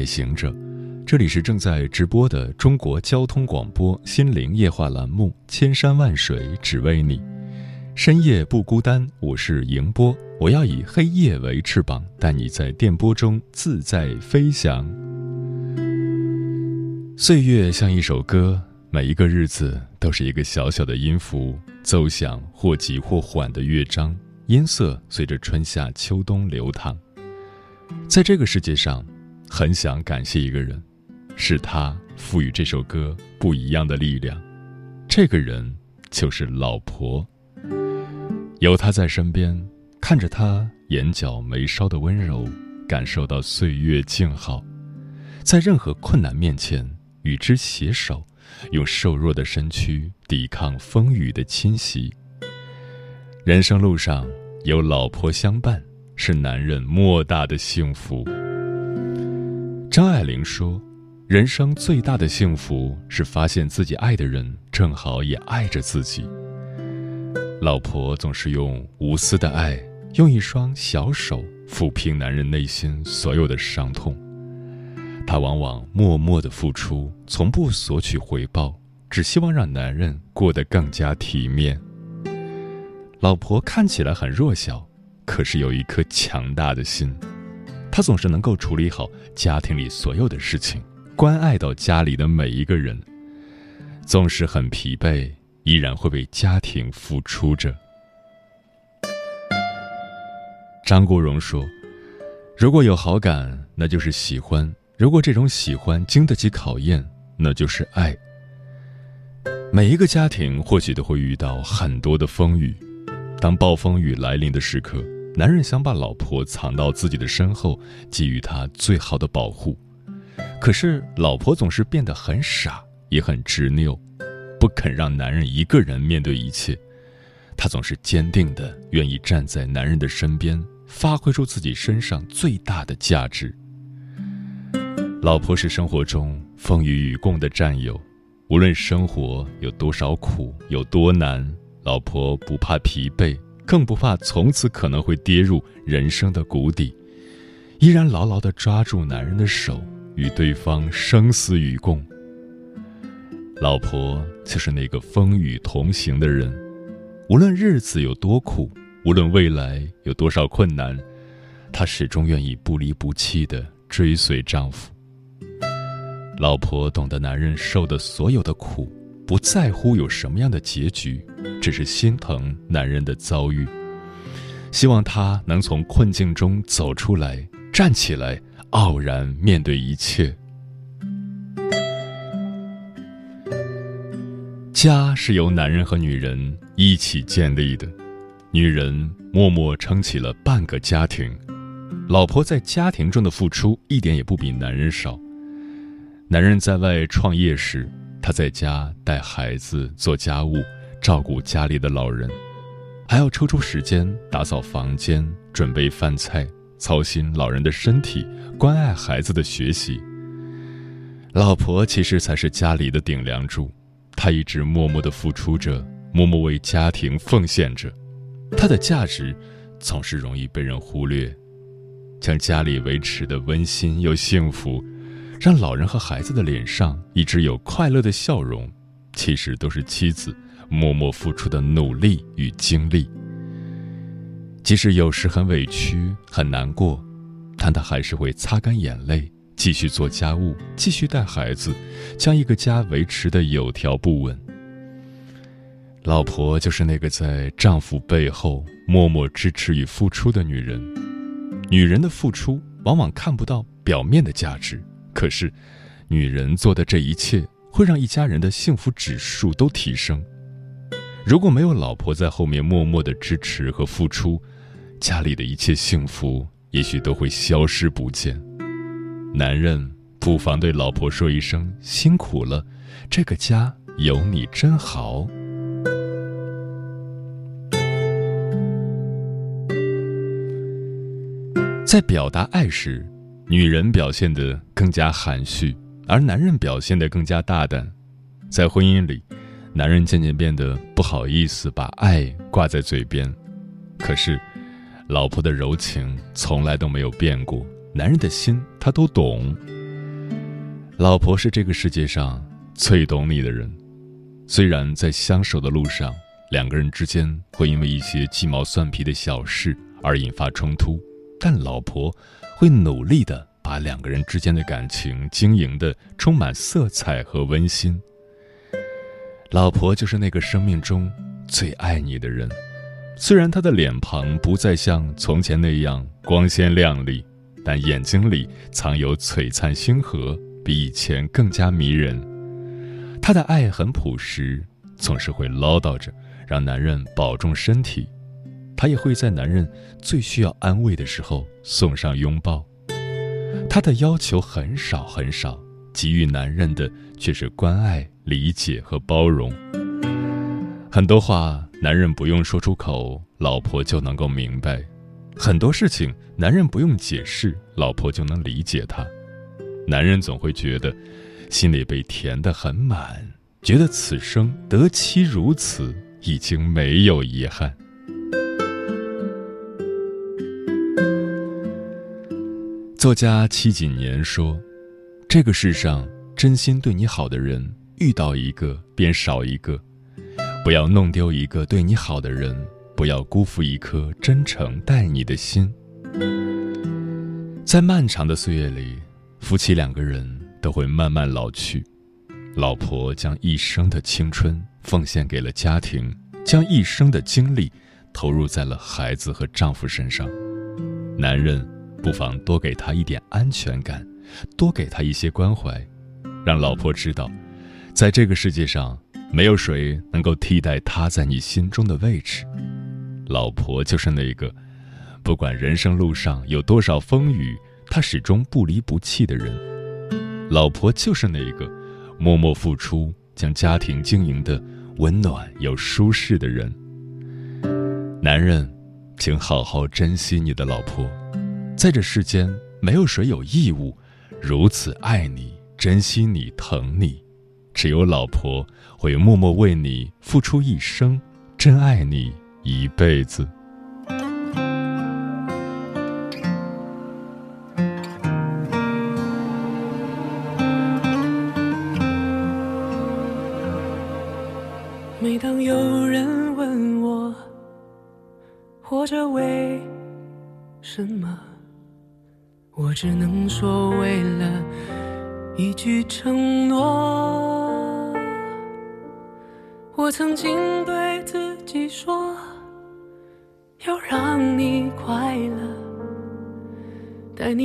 夜行者，这里是正在直播的中国交通广播心灵夜话栏目《千山万水只为你》，深夜不孤单，我是迎波，我要以黑夜为翅膀，带你在电波中自在飞翔。岁月像一首歌，每一个日子都是一个小小的音符，奏响或急或缓的乐章，音色随着春夏秋冬流淌。在这个世界上，很想感谢一个人，是他赋予这首歌不一样的力量。这个人就是老婆。有他在身边，看着他眼角眉梢的温柔，感受到岁月静好，在任何困难面前与之携手，用瘦弱的身躯抵抗风雨的侵袭。人生路上有老婆相伴。是男人莫大的幸福。张爱玲说：“人生最大的幸福是发现自己爱的人正好也爱着自己。”老婆总是用无私的爱，用一双小手抚平男人内心所有的伤痛。她往往默默的付出，从不索取回报，只希望让男人过得更加体面。老婆看起来很弱小。可是有一颗强大的心，他总是能够处理好家庭里所有的事情，关爱到家里的每一个人。纵使很疲惫，依然会为家庭付出着。张国荣说：“如果有好感，那就是喜欢；如果这种喜欢经得起考验，那就是爱。”每一个家庭或许都会遇到很多的风雨，当暴风雨来临的时刻。男人想把老婆藏到自己的身后，给予她最好的保护，可是老婆总是变得很傻，也很执拗，不肯让男人一个人面对一切。她总是坚定的，愿意站在男人的身边，发挥出自己身上最大的价值。老婆是生活中风雨与共的战友，无论生活有多少苦，有多难，老婆不怕疲惫。更不怕从此可能会跌入人生的谷底，依然牢牢地抓住男人的手，与对方生死与共。老婆就是那个风雨同行的人，无论日子有多苦，无论未来有多少困难，她始终愿意不离不弃地追随丈夫。老婆懂得男人受的所有的苦。不在乎有什么样的结局，只是心疼男人的遭遇，希望他能从困境中走出来，站起来，傲然面对一切。家是由男人和女人一起建立的，女人默默撑起了半个家庭，老婆在家庭中的付出一点也不比男人少。男人在外创业时。她在家带孩子、做家务、照顾家里的老人，还要抽出时间打扫房间、准备饭菜、操心老人的身体、关爱孩子的学习。老婆其实才是家里的顶梁柱，她一直默默的付出着，默默为家庭奉献着。她的价值总是容易被人忽略，将家里维持的温馨又幸福。让老人和孩子的脸上一直有快乐的笑容，其实都是妻子默默付出的努力与精力。即使有时很委屈、很难过，但他还是会擦干眼泪，继续做家务，继续带孩子，将一个家维持的有条不紊。老婆就是那个在丈夫背后默默支持与付出的女人。女人的付出往往看不到表面的价值。可是，女人做的这一切会让一家人的幸福指数都提升。如果没有老婆在后面默默的支持和付出，家里的一切幸福也许都会消失不见。男人不妨对老婆说一声辛苦了，这个家有你真好。在表达爱时，女人表现得更加含蓄，而男人表现得更加大胆。在婚姻里，男人渐渐变得不好意思把爱挂在嘴边，可是，老婆的柔情从来都没有变过，男人的心他都懂。老婆是这个世界上最懂你的人，虽然在相守的路上，两个人之间会因为一些鸡毛蒜皮的小事而引发冲突。但老婆会努力的把两个人之间的感情经营的充满色彩和温馨。老婆就是那个生命中最爱你的人，虽然她的脸庞不再像从前那样光鲜亮丽，但眼睛里藏有璀璨星河，比以前更加迷人。她的爱很朴实，总是会唠叨着让男人保重身体。她也会在男人最需要安慰的时候送上拥抱。她的要求很少很少，给予男人的却是关爱、理解和包容。很多话男人不用说出口，老婆就能够明白；很多事情男人不用解释，老婆就能理解他。男人总会觉得心里被填得很满，觉得此生得妻如此，已经没有遗憾。作家戚锦年说：“这个世上真心对你好的人，遇到一个便少一个。不要弄丢一个对你好的人，不要辜负一颗真诚待你的心。在漫长的岁月里，夫妻两个人都会慢慢老去。老婆将一生的青春奉献给了家庭，将一生的精力投入在了孩子和丈夫身上。男人。”不妨多给他一点安全感，多给他一些关怀，让老婆知道，在这个世界上，没有谁能够替代他在你心中的位置。老婆就是那个，不管人生路上有多少风雨，他始终不离不弃的人。老婆就是那个，默默付出，将家庭经营的温暖又舒适的人。男人，请好好珍惜你的老婆。在这世间，没有谁有义务如此爱你、珍惜你、疼你，只有老婆会默默为你付出一生，真爱你一辈子。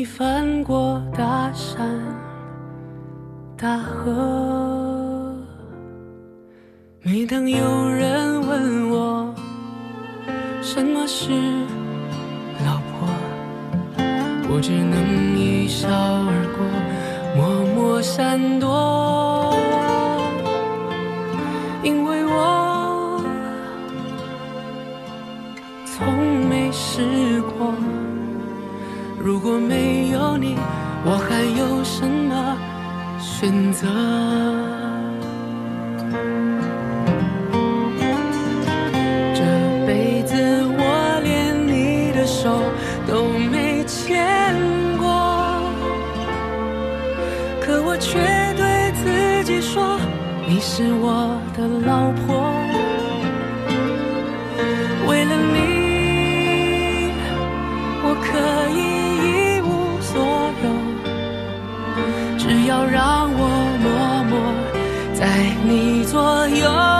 翻过大山大河。每当有人问我，什么是老婆？我只能一笑而过，默默闪躲，如果没有你我还有什么选择？这辈子我连你的手都没牵过可我却对自己说你是我的老婆。只要让我默默在你左右。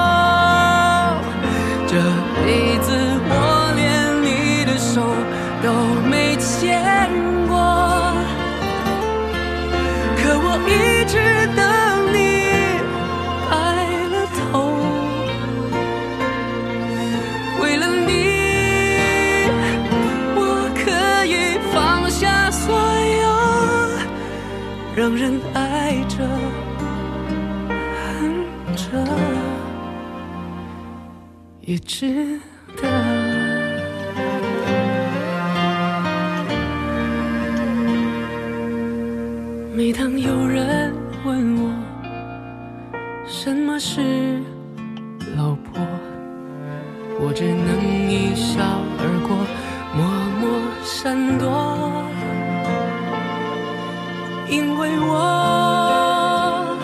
让人爱着恨着也值得。每当有人问我什么是老婆，我只能一笑而过，默默闪躲，因为我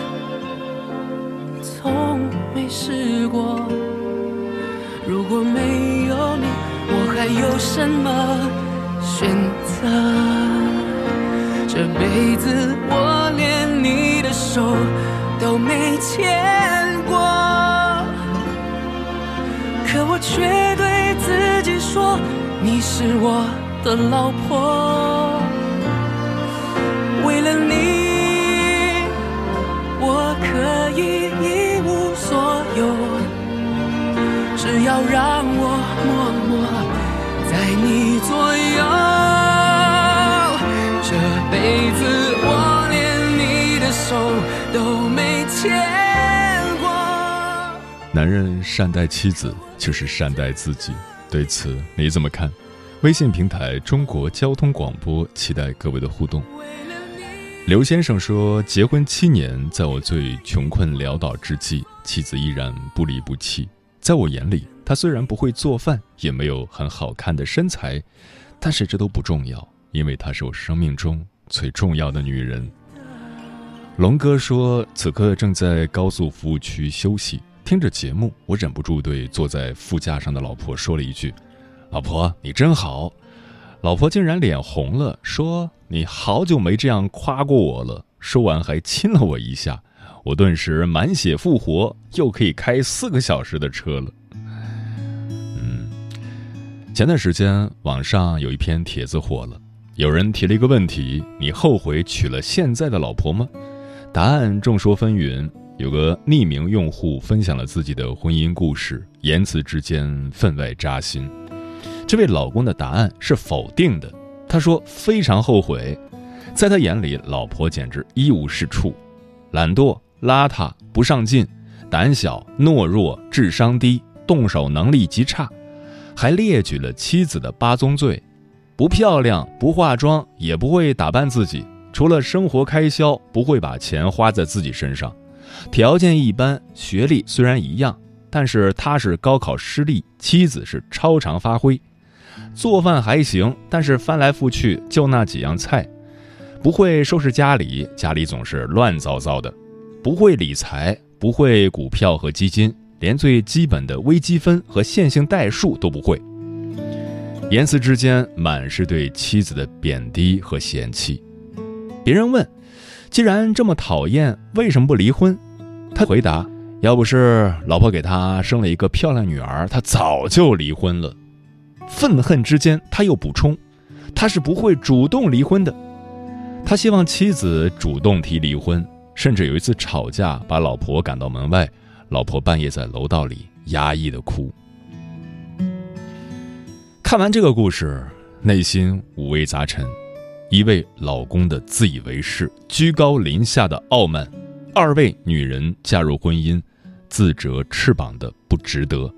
从没试过。如果没有你，我还有什么选择？这辈子我连你的手都没牵过，可我却对自己说你是我的老婆。可以一无所有，只要让我默默在你左右。这辈子我连你的手都没牵过。男人善待妻子，就是善待自己。对此你怎么看？微信平台中国交通广播，期待各位的互动。刘先生说：“结婚七年，在我最穷困潦倒之际，妻子依然不离不弃。在我眼里，她虽然不会做饭，也没有很好看的身材，但是这都不重要，因为她是我生命中。”最重要的女人，龙哥说：“此刻正在高速服务区休息，听着节目，我忍不住对坐在副驾上的老婆说了一句：‘老婆，你真好。’老婆竟然脸红了，说：‘你好久没这样夸过我了。’说完还亲了我一下，我顿时满血复活，又可以开四个小时的车了。嗯，前段时间网上有一篇帖子火了。”有人提了一个问题：你后悔娶了现在的老婆吗？答案众说纷纭。有个匿名用户分享了自己的婚姻故事，言辞之间分外扎心。这位老公的答案是否定的。他说非常后悔，在他眼里，老婆简直一无是处，懒惰、邋遢、不上进、胆小、懦弱、智商低、动手能力极差，还列举了妻子的八宗罪。不漂亮，不化妆，也不会打扮自己。除了生活开销，不会把钱花在自己身上。条件一般，学历虽然一样，但是他是高考失利，妻子是超常发挥。做饭还行，但是翻来覆去就那几样菜。不会收拾家里，家里总是乱糟糟的。不会理财，不会股票和基金，连最基本的微积分和线性代数都不会。言辞之间满是对妻子的贬低和嫌弃。别人问：“既然这么讨厌，为什么不离婚？”他回答：“要不是老婆给他生了一个漂亮女儿，他早就离婚了。”愤恨之间，他又补充：“他是不会主动离婚的。”他希望妻子主动提离婚，甚至有一次吵架，把老婆赶到门外，老婆半夜在楼道里压抑的哭。看完这个故事，内心五味杂陈：一位老公的自以为是、居高临下的傲慢；二位女人嫁入婚姻，自折翅膀的不值得。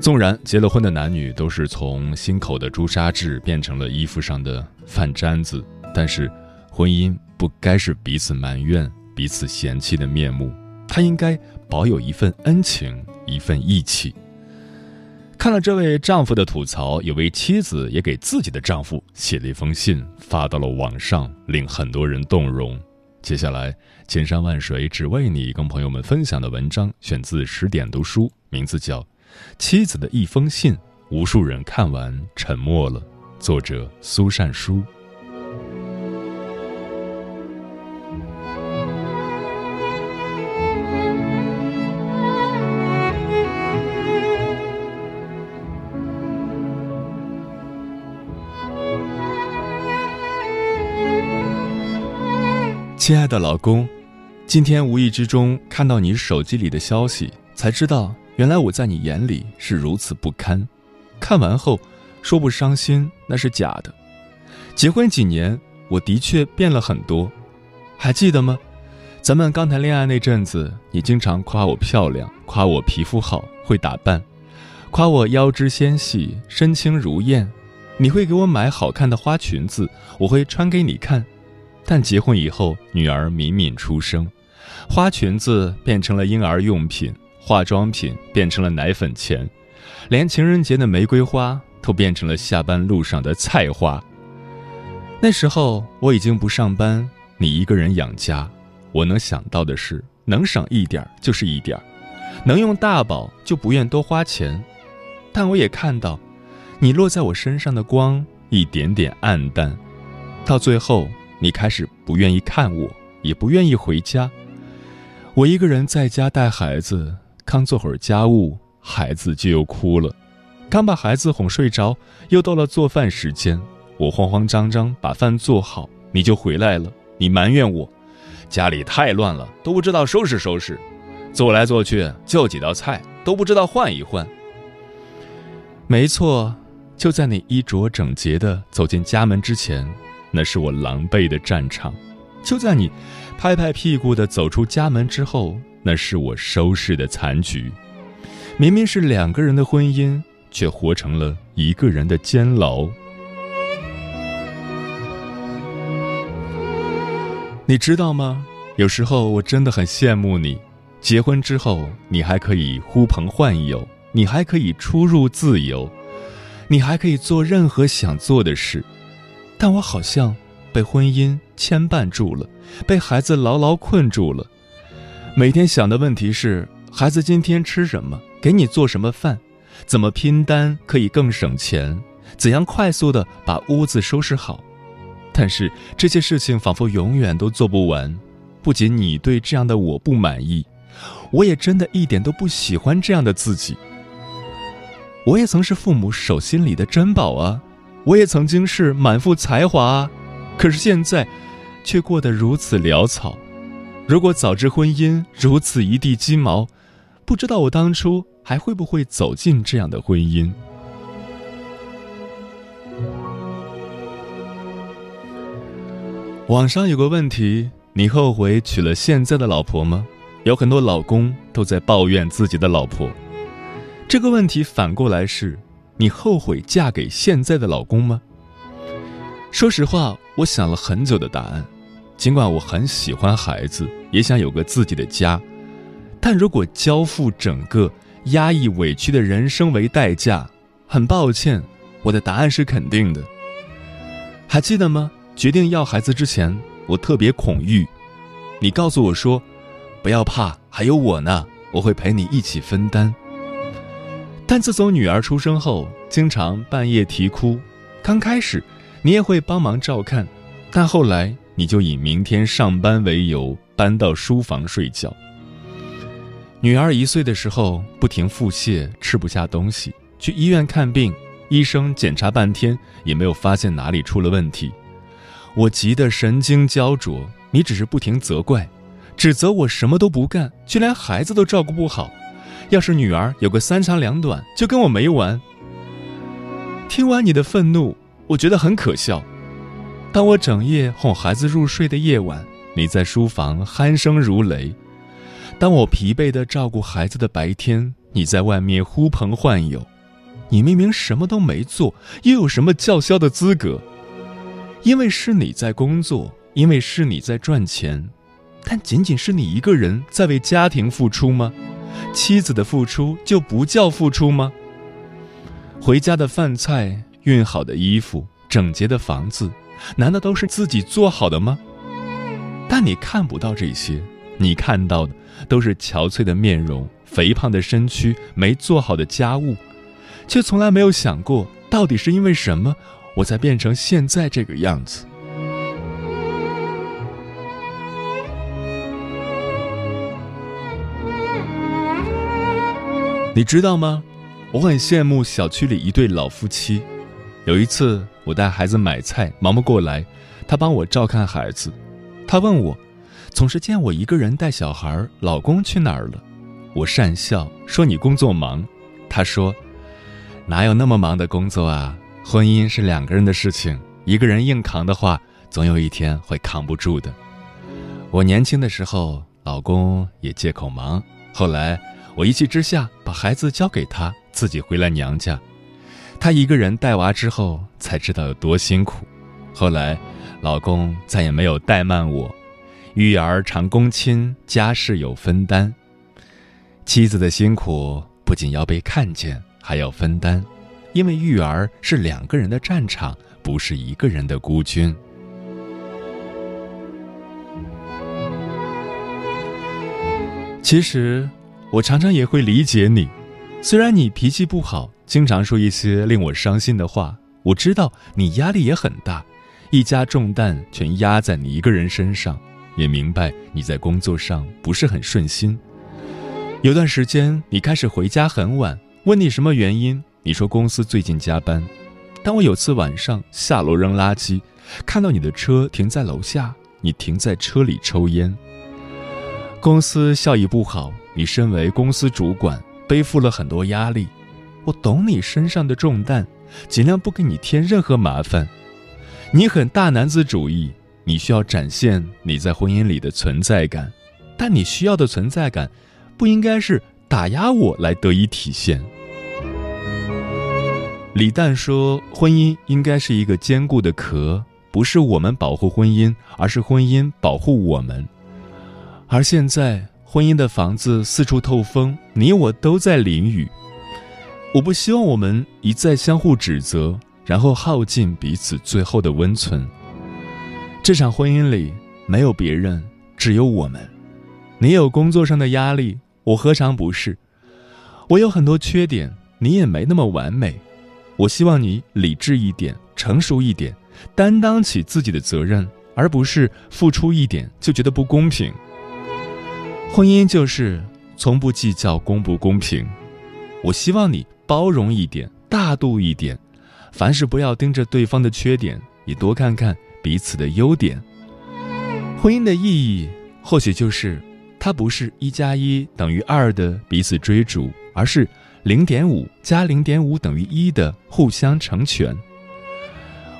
纵然结了婚的男女都是从心口的朱砂痣变成了衣服上的饭粘子，但是婚姻不该是彼此埋怨、彼此嫌弃的面目，它应该保有一份恩情、一份义气。看了这位丈夫的吐槽，有位妻子也给自己的丈夫写了一封信，发到了网上，令很多人动容。接下来，千山万水只为你，跟朋友们分享的文章选自十点读书，名字叫《妻子的一封信》，无数人看完沉默了。作者苏善书。亲爱的老公，今天无意之中看到你手机里的消息，才知道原来我在你眼里是如此不堪。看完后，说不伤心那是假的。结婚几年，我的确变了很多。还记得吗？咱们刚谈恋爱那阵子，你经常夸我漂亮，夸我皮肤好，会打扮，夸我腰肢纤细，身轻如燕。你会给我买好看的花裙子，我会穿给你看。但结婚以后，女儿敏敏出生，花裙子变成了婴儿用品，化妆品变成了奶粉钱，连情人节的玫瑰花都变成了下班路上的菜花。那时候我已经不上班，你一个人养家。我能想到的是，能省一点就是一点能用大宝就不愿多花钱。但我也看到，你落在我身上的光一点点暗淡，到最后你开始不愿意看我，也不愿意回家。我一个人在家带孩子，刚做会儿家务，孩子就又哭了。刚把孩子哄睡着，又到了做饭时间，我慌慌张张把饭做好，你就回来了，你埋怨我。家里太乱了，都不知道收拾收拾，做来做去就几道菜，都不知道换一换。没错，就在你衣着整洁的走进家门之前，那是我狼狈的战场；就在你拍拍屁股的走出家门之后，那是我收拾的残局。明明是两个人的婚姻，却活成了一个人的监牢。你知道吗？有时候我真的很羡慕你，结婚之后你还可以呼朋唤友，你还可以出入自由，你还可以做任何想做的事。但我好像被婚姻牵绊住了，被孩子牢牢困住了。每天想的问题是：孩子今天吃什么？给你做什么饭？怎么拼单可以更省钱？怎样快速的把屋子收拾好？但是这些事情仿佛永远都做不完，不仅你对这样的我不满意，我也真的一点都不喜欢这样的自己。我也曾是父母手心里的珍宝啊，我也曾经是满腹才华啊，可是现在，却过得如此潦草。如果早知婚姻如此一地鸡毛，不知道我当初还会不会走进这样的婚姻。网上有个问题：你后悔娶了现在的老婆吗？有很多老公都在抱怨自己的老婆。这个问题反过来是：你后悔嫁给现在的老公吗？说实话，我想了很久的答案。尽管我很喜欢孩子，也想有个自己的家，但如果交付整个压抑委屈的人生为代价，很抱歉，我的答案是肯定的。还记得吗？决定要孩子之前，我特别恐惧。你告诉我说：“不要怕，还有我呢，我会陪你一起分担。”但自从女儿出生后，经常半夜啼哭。刚开始，你也会帮忙照看，但后来你就以明天上班为由搬到书房睡觉。女儿一岁的时候，不停腹泻，吃不下东西，去医院看病，医生检查半天也没有发现哪里出了问题。我急得神经焦灼，你只是不停责怪，指责我什么都不干，却连孩子都照顾不好。要是女儿有个三长两短，就跟我没完。听完你的愤怒，我觉得很可笑。当我整夜哄孩子入睡的夜晚，你在书房鼾声如雷；当我疲惫的照顾孩子的白天，你在外面呼朋唤友。你明明什么都没做，又有什么叫嚣的资格？因为是你在工作，因为是你在赚钱，但仅仅是你一个人在为家庭付出吗？妻子的付出就不叫付出吗？回家的饭菜、熨好的衣服、整洁的房子，难道都是自己做好的吗？但你看不到这些，你看到的都是憔悴的面容、肥胖的身躯、没做好的家务，却从来没有想过，到底是因为什么？我才变成现在这个样子。你知道吗？我很羡慕小区里一对老夫妻。有一次，我带孩子买菜，忙不过来，他帮我照看孩子。他问我，总是见我一个人带小孩，老公去哪儿了？我讪笑说：“你工作忙。”他说：“哪有那么忙的工作啊？”婚姻是两个人的事情，一个人硬扛的话，总有一天会扛不住的。我年轻的时候，老公也借口忙，后来我一气之下把孩子交给他，自己回了娘家。他一个人带娃之后，才知道有多辛苦。后来，老公再也没有怠慢我，育儿常公亲，家事有分担。妻子的辛苦不仅要被看见，还要分担，因为育儿是两个人的战场，不是一个人的孤军。其实，我常常也会理解你，虽然你脾气不好，经常说一些令我伤心的话，我知道你压力也很大，一家重担全压在你一个人身上，也明白你在工作上不是很顺心。有段时间，你开始回家很晚，问你什么原因，你说公司最近加班。当我有次晚上下楼扔垃圾，看到你的车停在楼下，你停在车里抽烟。公司效益不好，你身为公司主管，背负了很多压力。我懂你身上的重担，尽量不给你添任何麻烦。你很大男子主义，你需要展现你在婚姻里的存在感，但你需要的存在感。不应该是打压我来得以体现。李诞说：“婚姻应该是一个坚固的壳，不是我们保护婚姻，而是婚姻保护我们。”而现在，婚姻的房子四处透风，你我都在淋雨。我不希望我们一再相互指责，然后耗尽彼此最后的温存。这场婚姻里没有别人，只有我们。你有工作上的压力。我何尝不是？我有很多缺点，你也没那么完美。我希望你理智一点，成熟一点，担当起自己的责任，而不是付出一点就觉得不公平。婚姻就是从不计较公不公平。我希望你包容一点，大度一点，凡事不要盯着对方的缺点，也多看看彼此的优点。婚姻的意义，或许就是。它不是一加一等于二的彼此追逐，而是零点五加零点五等于一的互相成全。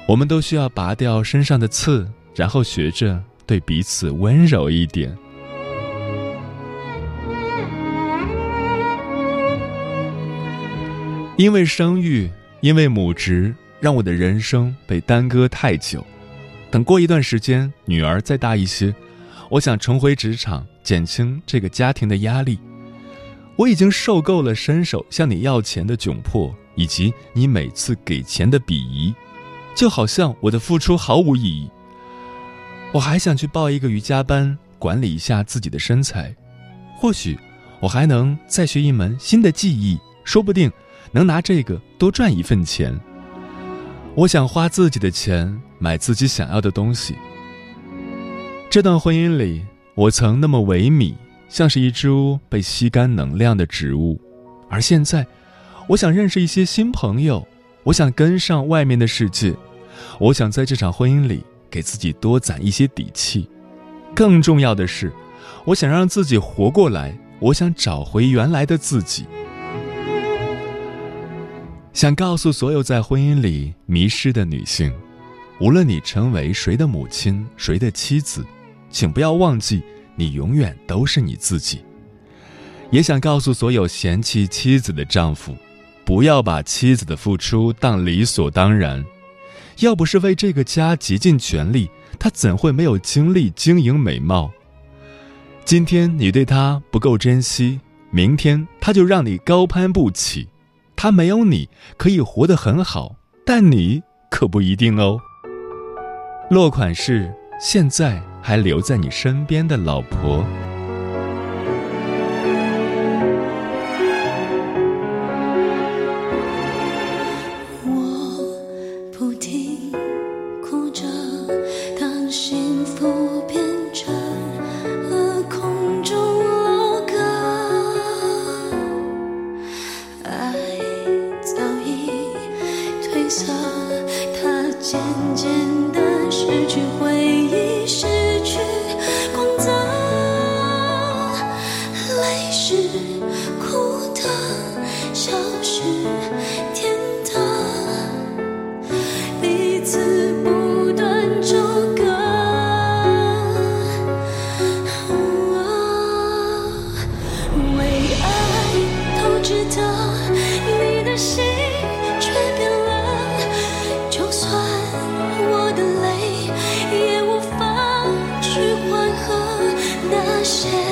我们都需要拔掉身上的刺，然后学着对彼此温柔一点。因为生育，因为母职，让我的人生被耽搁太久。等过一段时间，女儿再大一些。我想重回职场，减轻这个家庭的压力。我已经受够了伸手向你要钱的窘迫，以及你每次给钱的鄙夷，就好像我的付出毫无意义。我还想去报一个瑜伽班，管理一下自己的身材。或许我还能再学一门新的技艺，说不定能拿这个多赚一份钱。我想花自己的钱买自己想要的东西。这段婚姻里，我曾那么萎靡，像是一株被吸干能量的植物，而现在，我想认识一些新朋友，我想跟上外面的世界，我想在这场婚姻里给自己多攒一些底气。更重要的是，我想让自己活过来，我想找回原来的自己。想告诉所有在婚姻里迷失的女性，无论你成为谁的母亲，谁的妻子。请不要忘记，你永远都是你自己。也想告诉所有嫌弃妻子的丈夫，不要把妻子的付出当理所当然。要不是为这个家竭尽全力，他怎会没有精力经营美貌？今天你对他不够珍惜，明天他就让你高攀不起。他没有你可以活得很好，但你可不一定哦。落款是现在。还留在你身边的老婆。些